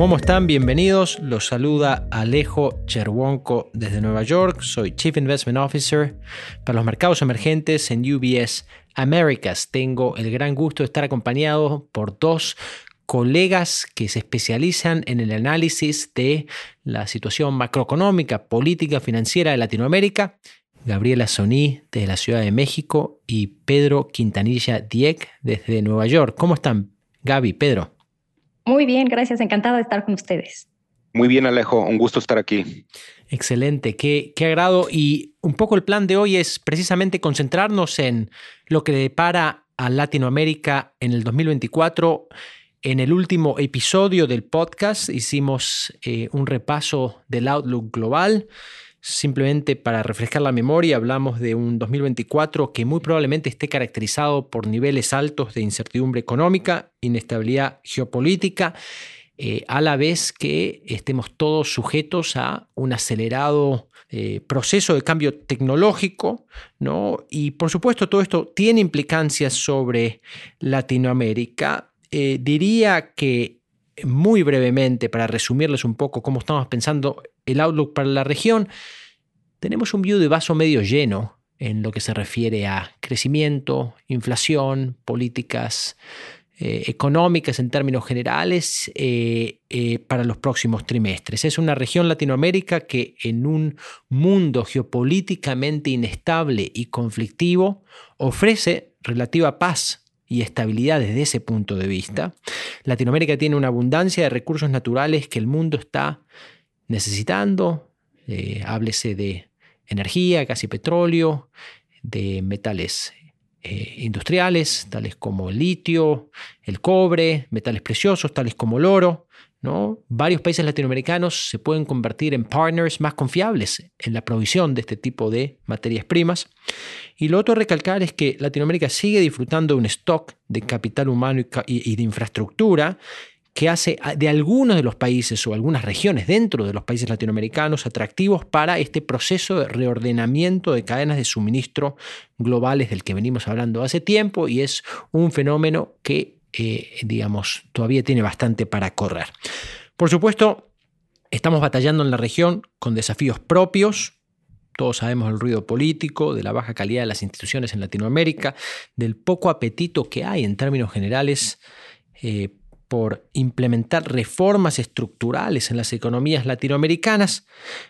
¿Cómo están? Bienvenidos. Los saluda Alejo Cherwonko desde Nueva York. Soy Chief Investment Officer para los mercados emergentes en UBS Americas. Tengo el gran gusto de estar acompañado por dos colegas que se especializan en el análisis de la situación macroeconómica, política, financiera de Latinoamérica. Gabriela Soní desde la Ciudad de México y Pedro Quintanilla Dieck desde Nueva York. ¿Cómo están, Gaby, Pedro? Muy bien, gracias. Encantada de estar con ustedes. Muy bien, Alejo. Un gusto estar aquí. Excelente, qué, qué agrado. Y un poco el plan de hoy es precisamente concentrarnos en lo que depara a Latinoamérica en el 2024. En el último episodio del podcast hicimos eh, un repaso del outlook global. Simplemente para refrescar la memoria, hablamos de un 2024 que muy probablemente esté caracterizado por niveles altos de incertidumbre económica, inestabilidad geopolítica, eh, a la vez que estemos todos sujetos a un acelerado eh, proceso de cambio tecnológico, ¿no? Y por supuesto todo esto tiene implicancias sobre Latinoamérica. Eh, diría que muy brevemente, para resumirles un poco cómo estamos pensando el outlook para la región, tenemos un view de vaso medio lleno en lo que se refiere a crecimiento, inflación, políticas eh, económicas en términos generales eh, eh, para los próximos trimestres. Es una región Latinoamérica que en un mundo geopolíticamente inestable y conflictivo ofrece relativa paz y estabilidad desde ese punto de vista. Latinoamérica tiene una abundancia de recursos naturales que el mundo está necesitando. háblese de energía, gas y petróleo, de metales eh, industriales, tales como el litio, el cobre, metales preciosos, tales como el oro. Varios países latinoamericanos se pueden convertir en partners más confiables en la provisión de este tipo de materias primas. Y lo otro a recalcar es que Latinoamérica sigue disfrutando de un stock de capital humano y de infraestructura que hace de algunos de los países o algunas regiones dentro de los países latinoamericanos atractivos para este proceso de reordenamiento de cadenas de suministro globales del que venimos hablando hace tiempo y es un fenómeno que, eh, digamos, todavía tiene bastante para correr. Por supuesto, estamos batallando en la región con desafíos propios, todos sabemos el ruido político, de la baja calidad de las instituciones en Latinoamérica, del poco apetito que hay en términos generales eh, por implementar reformas estructurales en las economías latinoamericanas,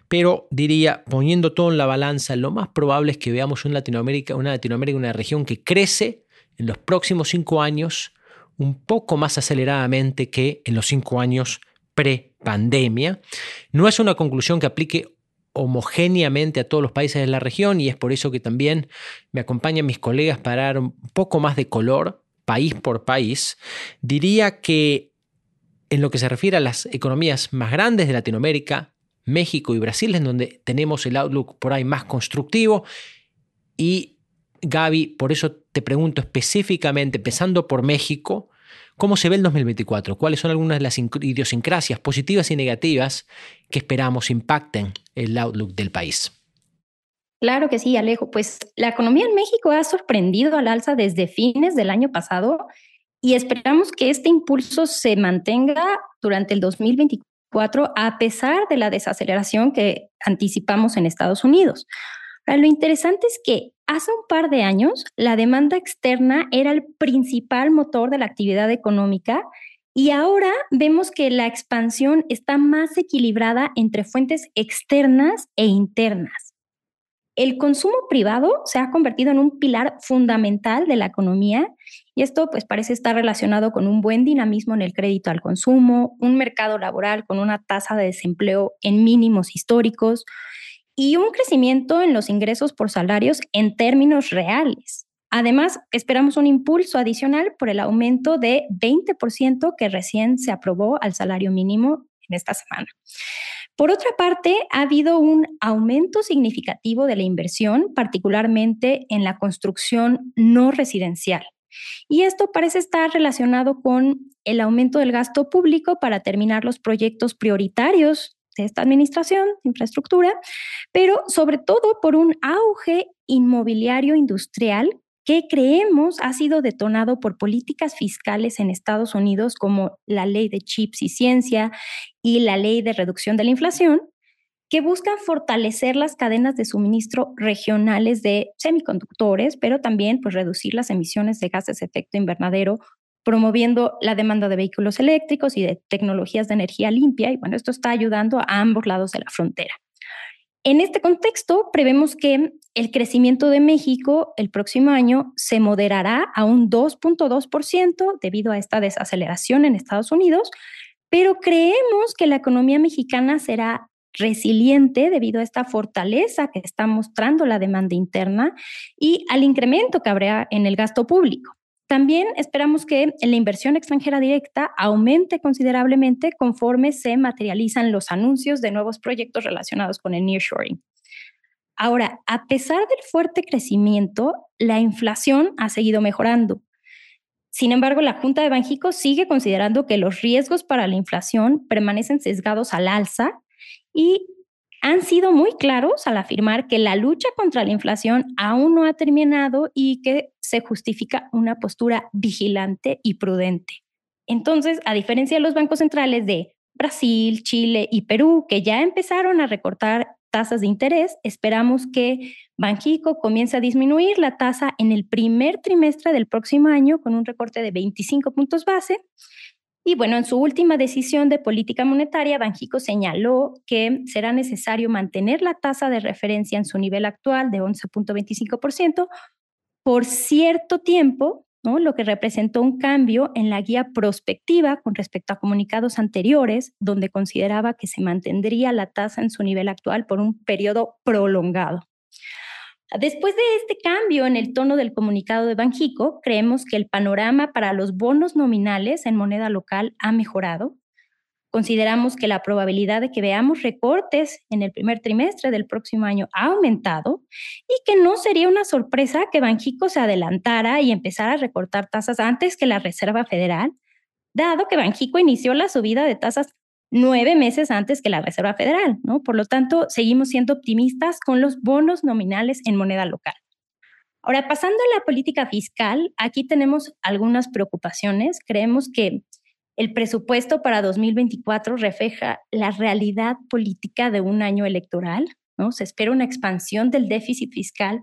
pero diría, poniendo todo en la balanza, lo más probable es que veamos una Latinoamérica, una Latinoamérica, una región que crece en los próximos cinco años un poco más aceleradamente que en los cinco años pre-pandemia. No es una conclusión que aplique homogéneamente a todos los países de la región y es por eso que también me acompañan mis colegas para dar un poco más de color país por país, diría que en lo que se refiere a las economías más grandes de Latinoamérica, México y Brasil, es donde tenemos el outlook por ahí más constructivo. Y Gaby, por eso te pregunto específicamente, empezando por México, ¿cómo se ve el 2024? ¿Cuáles son algunas de las idiosincrasias positivas y negativas que esperamos impacten el outlook del país? Claro que sí, Alejo. Pues la economía en México ha sorprendido al alza desde fines del año pasado y esperamos que este impulso se mantenga durante el 2024 a pesar de la desaceleración que anticipamos en Estados Unidos. lo interesante es que hace un par de años la demanda externa era el principal motor de la actividad económica y ahora vemos que la expansión está más equilibrada entre fuentes externas e internas. El consumo privado se ha convertido en un pilar fundamental de la economía y esto pues parece estar relacionado con un buen dinamismo en el crédito al consumo, un mercado laboral con una tasa de desempleo en mínimos históricos y un crecimiento en los ingresos por salarios en términos reales. Además, esperamos un impulso adicional por el aumento de 20% que recién se aprobó al salario mínimo en esta semana. Por otra parte, ha habido un aumento significativo de la inversión, particularmente en la construcción no residencial. Y esto parece estar relacionado con el aumento del gasto público para terminar los proyectos prioritarios de esta administración infraestructura, pero sobre todo por un auge inmobiliario industrial que creemos ha sido detonado por políticas fiscales en Estados Unidos como la ley de chips y ciencia y la ley de reducción de la inflación, que buscan fortalecer las cadenas de suministro regionales de semiconductores, pero también pues, reducir las emisiones de gases de efecto invernadero, promoviendo la demanda de vehículos eléctricos y de tecnologías de energía limpia. Y bueno, esto está ayudando a ambos lados de la frontera. En este contexto, prevemos que el crecimiento de México el próximo año se moderará a un 2.2% debido a esta desaceleración en Estados Unidos, pero creemos que la economía mexicana será resiliente debido a esta fortaleza que está mostrando la demanda interna y al incremento que habrá en el gasto público. También esperamos que la inversión extranjera directa aumente considerablemente conforme se materializan los anuncios de nuevos proyectos relacionados con el nearshoring. Ahora, a pesar del fuerte crecimiento, la inflación ha seguido mejorando. Sin embargo, la Junta de Banjico sigue considerando que los riesgos para la inflación permanecen sesgados al alza y han sido muy claros al afirmar que la lucha contra la inflación aún no ha terminado y que se justifica una postura vigilante y prudente. Entonces, a diferencia de los bancos centrales de Brasil, Chile y Perú, que ya empezaron a recortar tasas de interés, esperamos que Banjico comience a disminuir la tasa en el primer trimestre del próximo año con un recorte de 25 puntos base y bueno, en su última decisión de política monetaria, Banjico señaló que será necesario mantener la tasa de referencia en su nivel actual de 11.25% por cierto tiempo, lo que representó un cambio en la guía prospectiva con respecto a comunicados anteriores, donde consideraba que se mantendría la tasa en su nivel actual por un periodo prolongado. Después de este cambio en el tono del comunicado de Banjico, creemos que el panorama para los bonos nominales en moneda local ha mejorado. Consideramos que la probabilidad de que veamos recortes en el primer trimestre del próximo año ha aumentado y que no sería una sorpresa que Banjico se adelantara y empezara a recortar tasas antes que la Reserva Federal, dado que Banjico inició la subida de tasas nueve meses antes que la Reserva Federal, ¿no? Por lo tanto, seguimos siendo optimistas con los bonos nominales en moneda local. Ahora, pasando a la política fiscal, aquí tenemos algunas preocupaciones. Creemos que el presupuesto para 2024 refleja la realidad política de un año electoral, ¿no? Se espera una expansión del déficit fiscal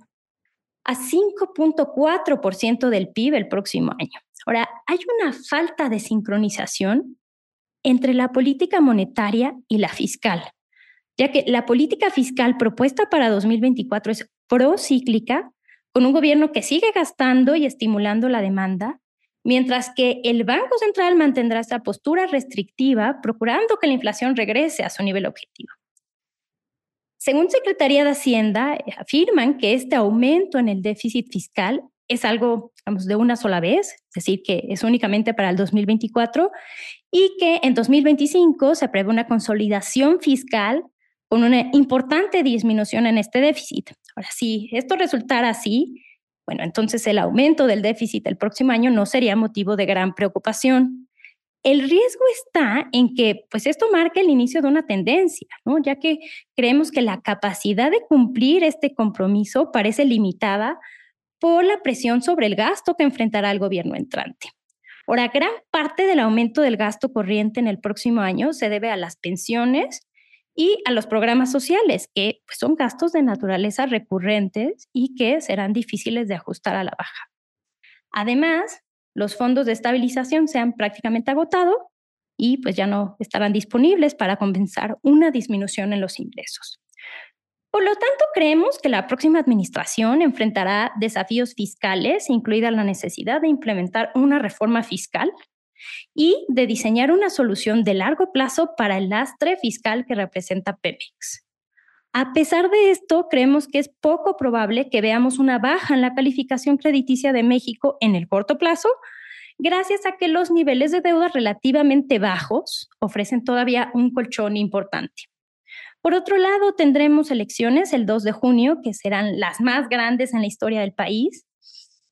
a 5.4% del PIB el próximo año. Ahora, hay una falta de sincronización entre la política monetaria y la fiscal, ya que la política fiscal propuesta para 2024 es procíclica, con un gobierno que sigue gastando y estimulando la demanda, mientras que el Banco Central mantendrá esta postura restrictiva, procurando que la inflación regrese a su nivel objetivo. Según Secretaría de Hacienda, afirman que este aumento en el déficit fiscal es algo, de una sola vez, es decir, que es únicamente para el 2024 y que en 2025 se prevé una consolidación fiscal con una importante disminución en este déficit. Ahora, si esto resultara así, bueno, entonces el aumento del déficit el próximo año no sería motivo de gran preocupación. El riesgo está en que pues esto marque el inicio de una tendencia, ¿no? ya que creemos que la capacidad de cumplir este compromiso parece limitada por la presión sobre el gasto que enfrentará el gobierno entrante. Ahora, gran parte del aumento del gasto corriente en el próximo año se debe a las pensiones y a los programas sociales, que pues, son gastos de naturaleza recurrentes y que serán difíciles de ajustar a la baja. Además, los fondos de estabilización se han prácticamente agotado y pues ya no estarán disponibles para compensar una disminución en los ingresos. Por lo tanto, creemos que la próxima administración enfrentará desafíos fiscales, incluida la necesidad de implementar una reforma fiscal y de diseñar una solución de largo plazo para el lastre fiscal que representa Pemex. A pesar de esto, creemos que es poco probable que veamos una baja en la calificación crediticia de México en el corto plazo, gracias a que los niveles de deuda relativamente bajos ofrecen todavía un colchón importante. Por otro lado, tendremos elecciones el 2 de junio, que serán las más grandes en la historia del país,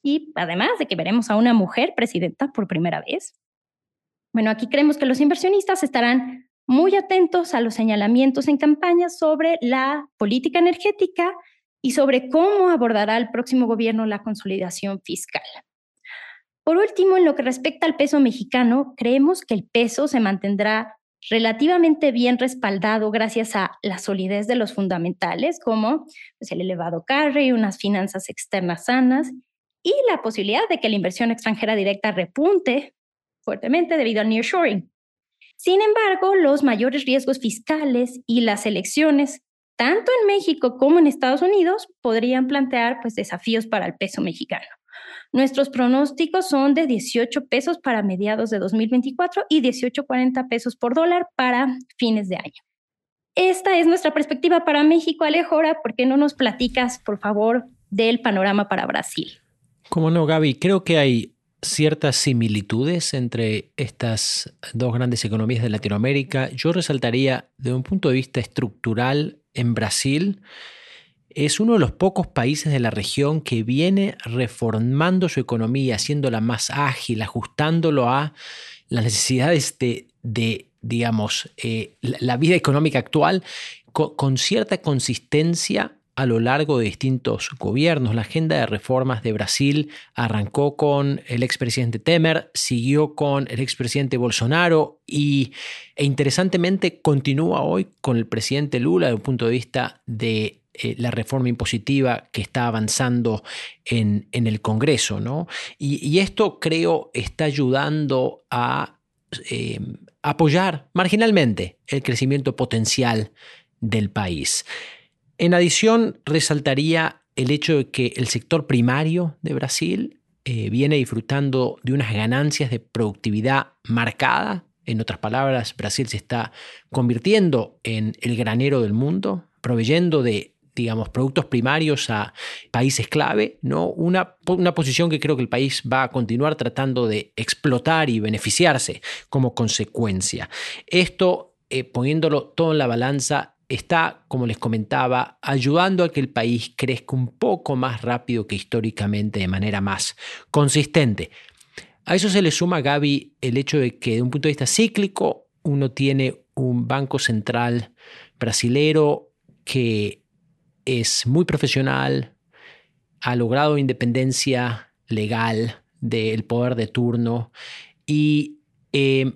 y además de que veremos a una mujer presidenta por primera vez. Bueno, aquí creemos que los inversionistas estarán muy atentos a los señalamientos en campaña sobre la política energética y sobre cómo abordará el próximo gobierno la consolidación fiscal. Por último, en lo que respecta al peso mexicano, creemos que el peso se mantendrá relativamente bien respaldado gracias a la solidez de los fundamentales, como pues, el elevado carry, unas finanzas externas sanas y la posibilidad de que la inversión extranjera directa repunte fuertemente debido al nearshoring. Sin embargo, los mayores riesgos fiscales y las elecciones, tanto en México como en Estados Unidos, podrían plantear pues, desafíos para el peso mexicano. Nuestros pronósticos son de 18 pesos para mediados de 2024 y 18.40 pesos por dólar para fines de año. Esta es nuestra perspectiva para México. Alejora, ¿por qué no nos platicas, por favor, del panorama para Brasil? Como no, Gaby, creo que hay ciertas similitudes entre estas dos grandes economías de Latinoamérica. Yo resaltaría de un punto de vista estructural en Brasil, es uno de los pocos países de la región que viene reformando su economía, haciéndola más ágil, ajustándolo a las necesidades de, digamos, eh, la vida económica actual con, cierta consistencia a lo largo de distintos gobiernos. La agenda de reformas de Brasil arrancó con el expresidente Temer, siguió con el expresidente Bolsonaro y, e interesantemente continúa hoy con el presidente Lula desde un punto de vista de eh, la reforma impositiva que está avanzando en, el Congreso. ¿no? Y, esto creo está ayudando a eh, apoyar marginalmente el crecimiento potencial del país. En adición, resaltaría el hecho de que el sector primario de Brasil eh, viene disfrutando de unas ganancias de productividad marcada. En otras palabras, Brasil se está convirtiendo en el granero del mundo, proveyendo de digamos, productos primarios a países clave, ¿no? Una, una, posición que creo que el país va a continuar tratando de explotar y beneficiarse como consecuencia. Esto, eh, poniéndolo todo en la balanza, está, como les comentaba, ayudando a que el país crezca un poco más rápido que históricamente, de manera más consistente. A eso se le suma, Gaby, el hecho de que de un punto de vista cíclico, uno tiene un banco central brasilero que es muy profesional, ha logrado independencia legal del poder de turno y eh,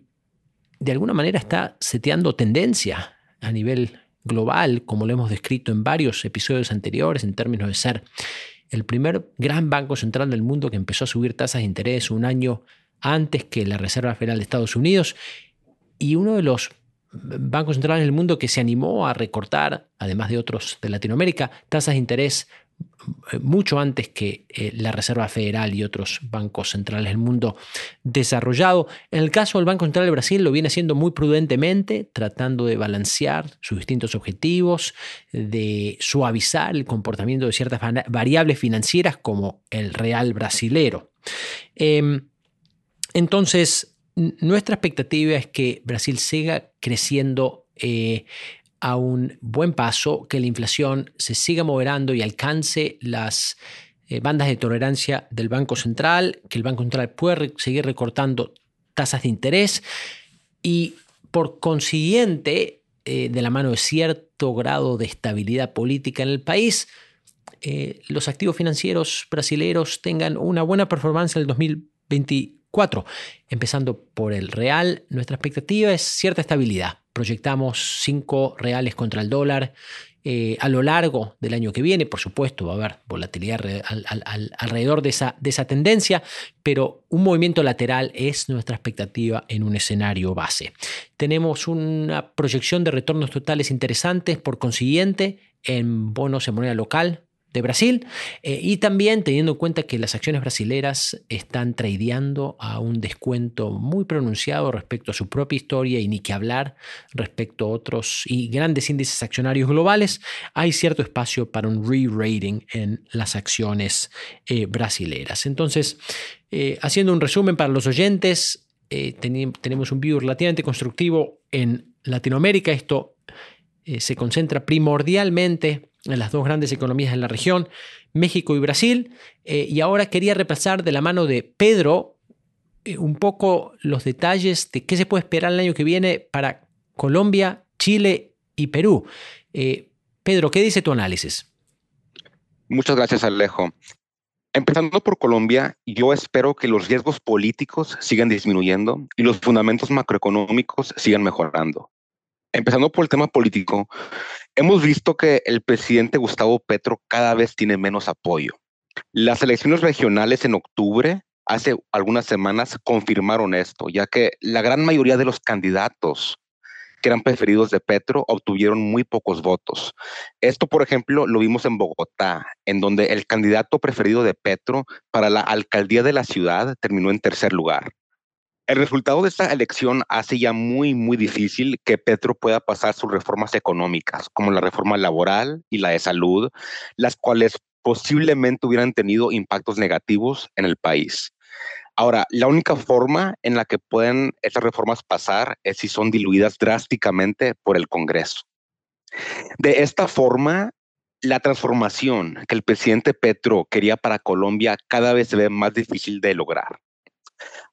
de alguna manera está seteando tendencia a nivel global, como lo hemos descrito en varios episodios anteriores, en términos de ser el primer gran banco central del mundo que empezó a subir tasas de interés un año antes que la Reserva Federal de Estados Unidos. Y uno de los bancos centrales del mundo que se animó a recortar, además de otros de Latinoamérica, tasas de interés eh, mucho antes que eh, la Reserva Federal y otros bancos centrales del mundo desarrollado. En el caso del Banco Central de Brasil lo viene haciendo muy prudentemente, tratando de balancear sus distintos objetivos, de suavizar el comportamiento de ciertas variables financieras como el real brasilero. Em, entonces, nuestra expectativa es que Brasil siga creciendo eh, a un buen paso, que la inflación se siga moderando y alcance las eh, bandas de tolerancia del Banco Central, que el Banco Central pueda seguir recortando tasas de interés. Y por consiguiente, eh, de la mano de cierto grado de estabilidad política en el país, los activos financieros brasileños tengan una buena performance en el 2021 4. Empezando por el real, nuestra expectativa es cierta estabilidad. Proyectamos 5 reales contra el dólar eh, a lo largo del año que viene. Por supuesto, va a haber volatilidad al, al, al, alrededor de esa, de esa tendencia, pero un movimiento lateral es nuestra expectativa en un escenario base. Tenemos una proyección de retornos totales interesantes, por consiguiente, en bonos en moneda local, de Brasil eh, y también teniendo en cuenta que las acciones brasileras están tradeando a un descuento muy pronunciado respecto a su propia historia y ni que hablar respecto a otros y grandes índices accionarios globales, hay cierto espacio para un re-rating en las acciones eh, brasileras. Entonces, eh, haciendo un resumen para los oyentes, tenemos un view relativamente constructivo en Latinoamérica. Esto se concentra primordialmente en las dos grandes economías de la región, México y Brasil. Eh, y ahora quería repasar de la mano de Pedro eh, un poco los detalles de qué se puede esperar el año que viene para Colombia, Chile y Perú. Eh, Pedro, ¿qué dice tu análisis? Muchas gracias, Alejo. Empezando por Colombia, yo espero que los riesgos políticos sigan disminuyendo y los fundamentos macroeconómicos sigan mejorando. Empezando por el tema político, hemos visto que el presidente Gustavo Petro cada vez tiene menos apoyo. Las elecciones regionales en octubre, hace algunas semanas, confirmaron esto, ya que la gran mayoría de los candidatos que eran preferidos de Petro obtuvieron muy pocos votos. Esto, por ejemplo, lo vimos en Bogotá, en donde el candidato preferido de Petro para la alcaldía de la ciudad terminó en tercer lugar. El resultado de esta elección hace ya muy, muy difícil que Petro pueda pasar sus reformas económicas, como la reforma laboral y la de salud, las cuales posiblemente hubieran tenido impactos negativos en el país. Ahora, la única forma en la que pueden estas reformas pasar es si son diluidas drásticamente por el Congreso. De esta forma, la transformación que el presidente Petro quería para Colombia cada vez se ve más difícil de lograr.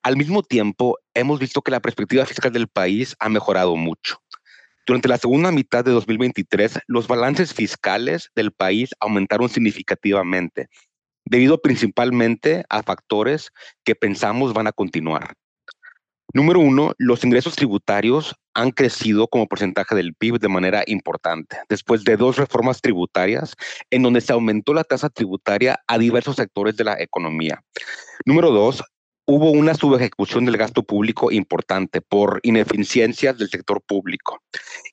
Al mismo tiempo, hemos visto que la perspectiva fiscal del país ha mejorado mucho. Durante la segunda mitad de 2023, los balances fiscales del país aumentaron significativamente debido principalmente a factores que pensamos van a continuar. Número uno, los ingresos tributarios han crecido como porcentaje del PIB de manera importante, después de dos reformas tributarias en donde se aumentó la tasa tributaria a diversos sectores de la economía. Número dos, hubo una subejecución del gasto público importante por ineficiencias del sector público.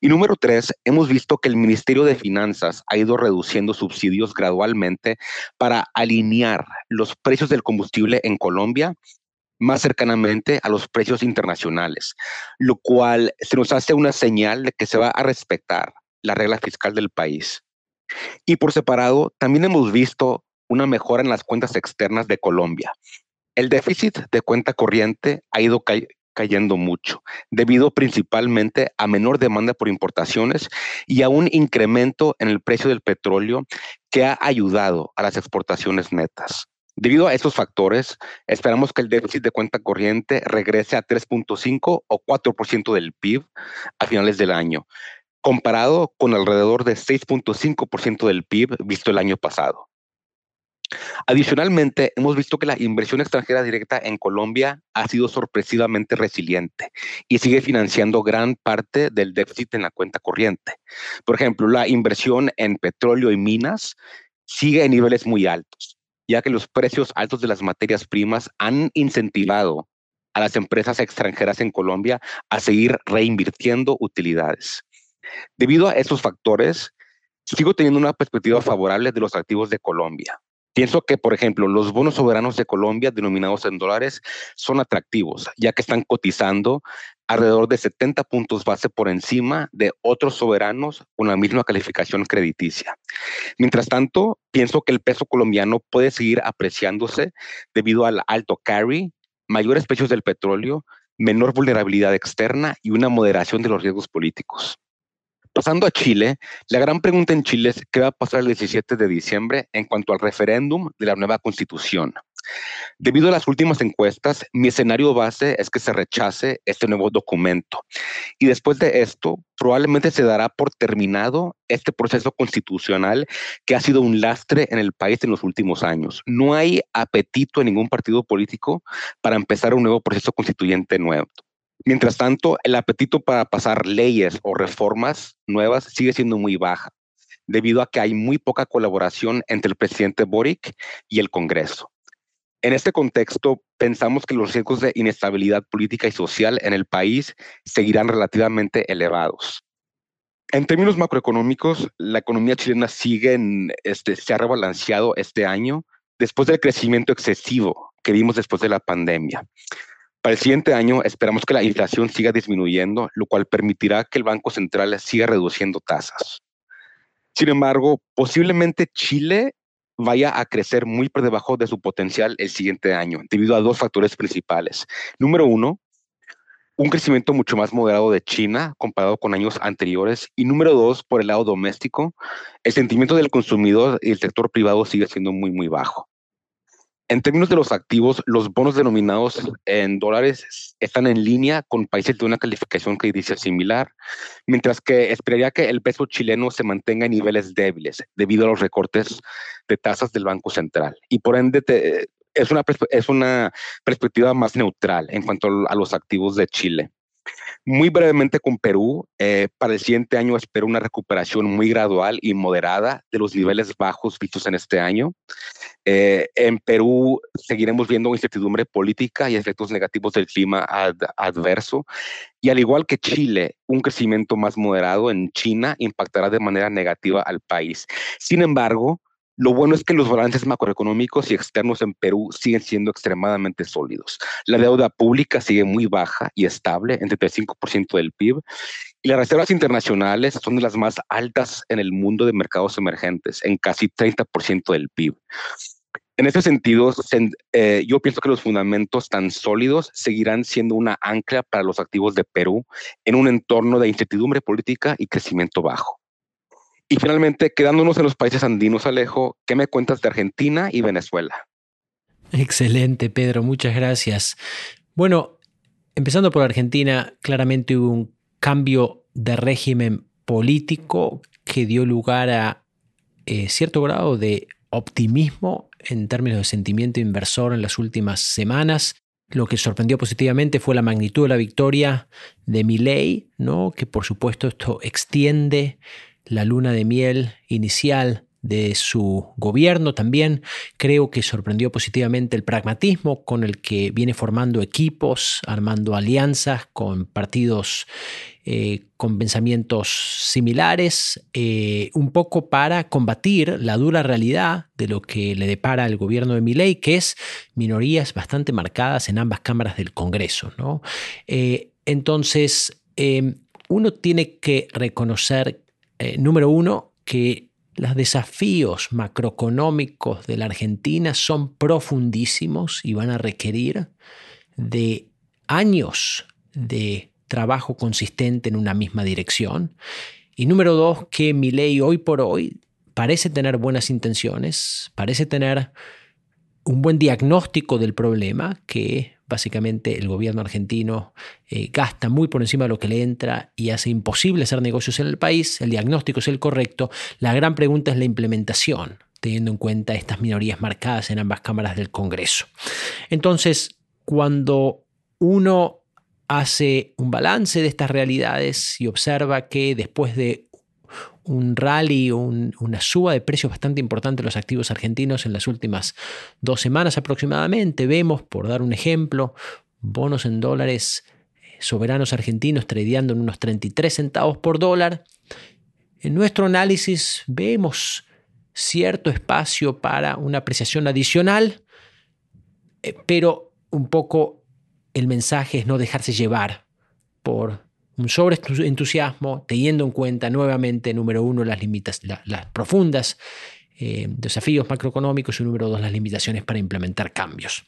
Y número tres, hemos visto que el Ministerio de Finanzas ha ido reduciendo subsidios gradualmente para alinear los precios del combustible en Colombia más cercanamente a los precios internacionales, lo cual se nos hace una señal de que se va a respetar la regla fiscal del país. Y por separado, también hemos visto una mejora en las cuentas externas de Colombia, el déficit de cuenta corriente ha ido cayendo mucho, debido principalmente a menor demanda por importaciones y a un incremento en el precio del petróleo que ha ayudado a las exportaciones netas. Debido a estos factores, esperamos que el déficit de cuenta corriente regrese a 3.5 o 4% del PIB a finales del año, comparado con alrededor de 6.5% del PIB visto el año pasado. Adicionalmente, hemos visto que la inversión extranjera directa en Colombia ha sido sorpresivamente resiliente y sigue financiando gran parte del déficit en la cuenta corriente. Por ejemplo, la inversión en petróleo y minas sigue en niveles muy altos, ya que los precios altos de las materias primas han incentivado a las empresas extranjeras en Colombia a seguir reinvirtiendo utilidades. Debido a esos factores, sigo teniendo una perspectiva favorable de los activos de Colombia. Pienso que, por ejemplo, los bonos soberanos de Colombia denominados en dólares son atractivos, ya que están cotizando alrededor de 70 puntos base por encima de otros soberanos con la misma calificación crediticia. Mientras tanto, pienso que el peso colombiano puede seguir apreciándose debido al alto carry, mayores precios del petróleo, menor vulnerabilidad externa y una moderación de los riesgos políticos. Pasando a Chile, la gran pregunta en Chile es qué va a pasar el 17 de diciembre en cuanto al referéndum de la nueva constitución. Debido a las últimas encuestas, mi escenario base es que se rechace este nuevo documento. Y después de esto, probablemente se dará por terminado este proceso constitucional que ha sido un lastre en el país en los últimos años. No hay apetito en ningún partido político para empezar un nuevo proceso constituyente nuevo. Mientras tanto, el apetito para pasar leyes o reformas nuevas sigue siendo muy baja, debido a que hay muy poca colaboración entre el presidente Boric y el Congreso. En este contexto, pensamos que los riesgos de inestabilidad política y social en el país seguirán relativamente elevados. En términos macroeconómicos, la economía chilena sigue en, este, se ha rebalanceado este año después del crecimiento excesivo que vimos después de la pandemia. Para el siguiente año esperamos que la inflación siga disminuyendo, lo cual permitirá que el Banco Central siga reduciendo tasas. Sin embargo, posiblemente Chile vaya a crecer muy por debajo de su potencial el siguiente año, debido a dos factores principales. Número uno, un crecimiento mucho más moderado de China comparado con años anteriores. Y número dos, por el lado doméstico, el sentimiento del consumidor y el sector privado sigue siendo muy, muy bajo. En términos de los activos, los bonos denominados en dólares están en línea con países de una calificación dice similar, mientras que esperaría que el peso chileno se mantenga en niveles débiles debido a los recortes de tasas del Banco Central. Y por ende, es, una, es una perspectiva más neutral en cuanto a los activos de Chile. Muy brevemente con Perú, eh, para el siguiente año espero una recuperación muy gradual y moderada de los niveles bajos vistos en este año. Eh, en Perú seguiremos viendo incertidumbre política y efectos negativos del clima adverso. Y al igual que Chile, un crecimiento más moderado en China impactará de manera negativa al país. Sin embargo, lo bueno es que los balances macroeconómicos y externos en Perú siguen siendo extremadamente sólidos. La deuda pública sigue muy baja y estable, entre el 5% del PIB, y las reservas internacionales son de las más altas en el mundo de mercados emergentes, en casi 30% del PIB. En ese sentido, eh, yo pienso que los fundamentos tan sólidos seguirán siendo una ancla para los activos de Perú en un entorno de incertidumbre política y crecimiento bajo. Y finalmente, quedándonos en los países andinos, Alejo, ¿qué me cuentas de Argentina y Venezuela? Excelente, Pedro, muchas gracias. Bueno, empezando por Argentina, claramente hubo un cambio de régimen político que dio lugar a eh, cierto grado de optimismo en términos de sentimiento inversor en las últimas semanas. Lo que sorprendió positivamente fue la magnitud de la victoria de Milei, ¿no? que por supuesto esto extiende la luna de miel inicial de su gobierno también. Creo que sorprendió positivamente el pragmatismo con el que viene formando equipos, armando alianzas con partidos eh, con pensamientos similares, eh, un poco para combatir la dura realidad de lo que le depara el gobierno de Milei, que es minorías bastante marcadas en ambas cámaras del Congreso. ¿no? Eh, entonces, uno tiene que reconocer eh, número uno, que los desafíos macroeconómicos de la Argentina son profundísimos y van a requerir de años de trabajo consistente en una misma dirección. Y número dos, que mi ley hoy por hoy parece tener buenas intenciones, parece tener un buen diagnóstico del problema que Básicamente el gobierno argentino eh, gasta muy por encima de lo que le entra y hace imposible hacer negocios en el país. El diagnóstico es el correcto. La gran pregunta es la implementación, teniendo en cuenta estas minorías marcadas en ambas cámaras del Congreso. Entonces, cuando uno hace un balance de estas realidades y observa que después de un rally o una suba de precios bastante importante de los activos argentinos en las últimas dos semanas aproximadamente. Vemos, por dar un ejemplo, bonos en dólares eh, soberanos argentinos tradeando en unos 33 centavos por dólar. En nuestro análisis vemos cierto espacio para una apreciación adicional, eh, pero un poco el mensaje es no dejarse llevar por un sobreentusiasmo, teniendo en cuenta nuevamente, número uno, las, limitas, las profundas eh, desafíos macroeconómicos y número dos, las limitaciones para implementar cambios.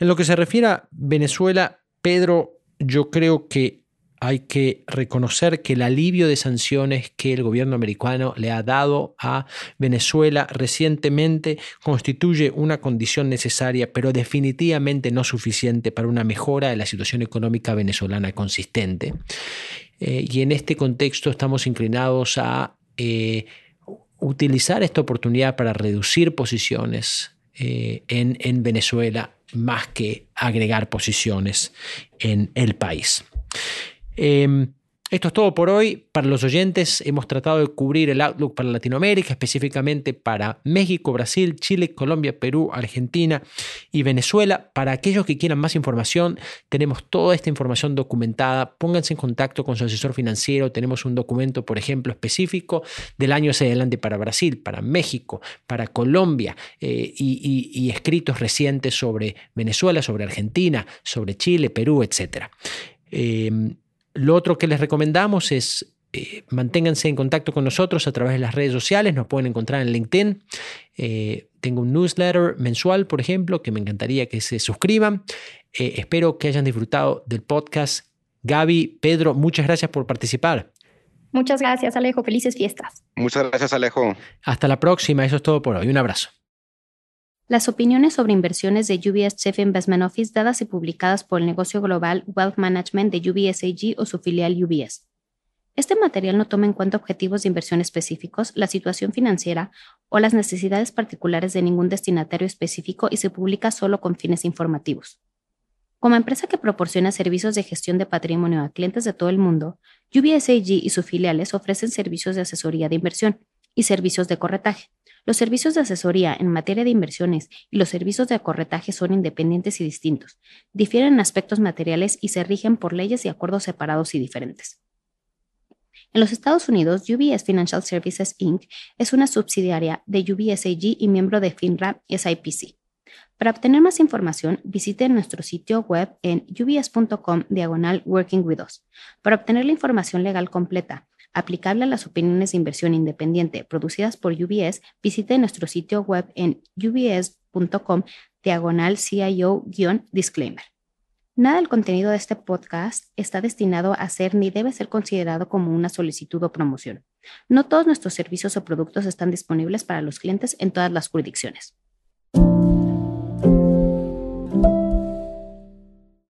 En lo que se refiere a Venezuela, Pedro, yo creo que hay que reconocer que el alivio de sanciones que el gobierno americano le ha dado a Venezuela recientemente constituye una condición necesaria, pero definitivamente no suficiente para una mejora de la situación económica venezolana consistente. Eh, y en este contexto estamos inclinados a eh, utilizar esta oportunidad para reducir posiciones eh, en, en Venezuela más que agregar posiciones en el país. Em, esto es todo por hoy. Para los oyentes hemos tratado de cubrir el outlook para Latinoamérica, específicamente para México, Brasil, Chile, Colombia, Perú, Argentina y Venezuela. Para aquellos que quieran más información, tenemos toda esta información documentada. Pónganse en contacto con su asesor financiero. Tenemos un documento, por ejemplo, específico del año hacia adelante para Brasil, para México, para Colombia eh, y, escritos recientes sobre Venezuela, sobre Argentina, sobre Chile, Perú, etc. Lo otro que les recomendamos es eh, manténganse en contacto con nosotros a través de las redes sociales, nos pueden encontrar en LinkedIn. Eh, tengo un newsletter mensual, por ejemplo, que me encantaría que se suscriban. Eh, espero que hayan disfrutado del podcast. Gaby, Pedro, muchas gracias por participar. Muchas gracias, Alejo. Felices fiestas. Muchas gracias, Alejo. Hasta la próxima. Eso es todo por hoy. Un abrazo. Las opiniones sobre inversiones de UBS Chief Investment Office dadas y publicadas por el negocio global Wealth Management de UBS AG o su filial UBS. Este material no toma en cuenta objetivos de inversión específicos, la situación financiera o las necesidades particulares de ningún destinatario específico y se publica solo con fines informativos. Como empresa que proporciona servicios de gestión de patrimonio a clientes de todo el mundo, UBS AG y sus filiales ofrecen servicios de asesoría de inversión y servicios de corretaje. Los servicios de asesoría en materia de inversiones y los servicios de corretaje son independientes y distintos, difieren en aspectos materiales y se rigen por leyes y acuerdos separados y diferentes. En los Estados Unidos, UBS Financial Services Inc. es una subsidiaria de UBS AG y miembro de FINRA SIPC. Para obtener más información, visite nuestro sitio web en ubs.com diagonal Working with Us. Para obtener la información legal completa, aplicable a las opiniones de inversión independiente producidas por UBS, visite nuestro sitio web en ubs.com diagonal CIO-disclaimer. Nada del contenido de este podcast está destinado a ser ni debe ser considerado como una solicitud o promoción. No todos nuestros servicios o productos están disponibles para los clientes en todas las jurisdicciones.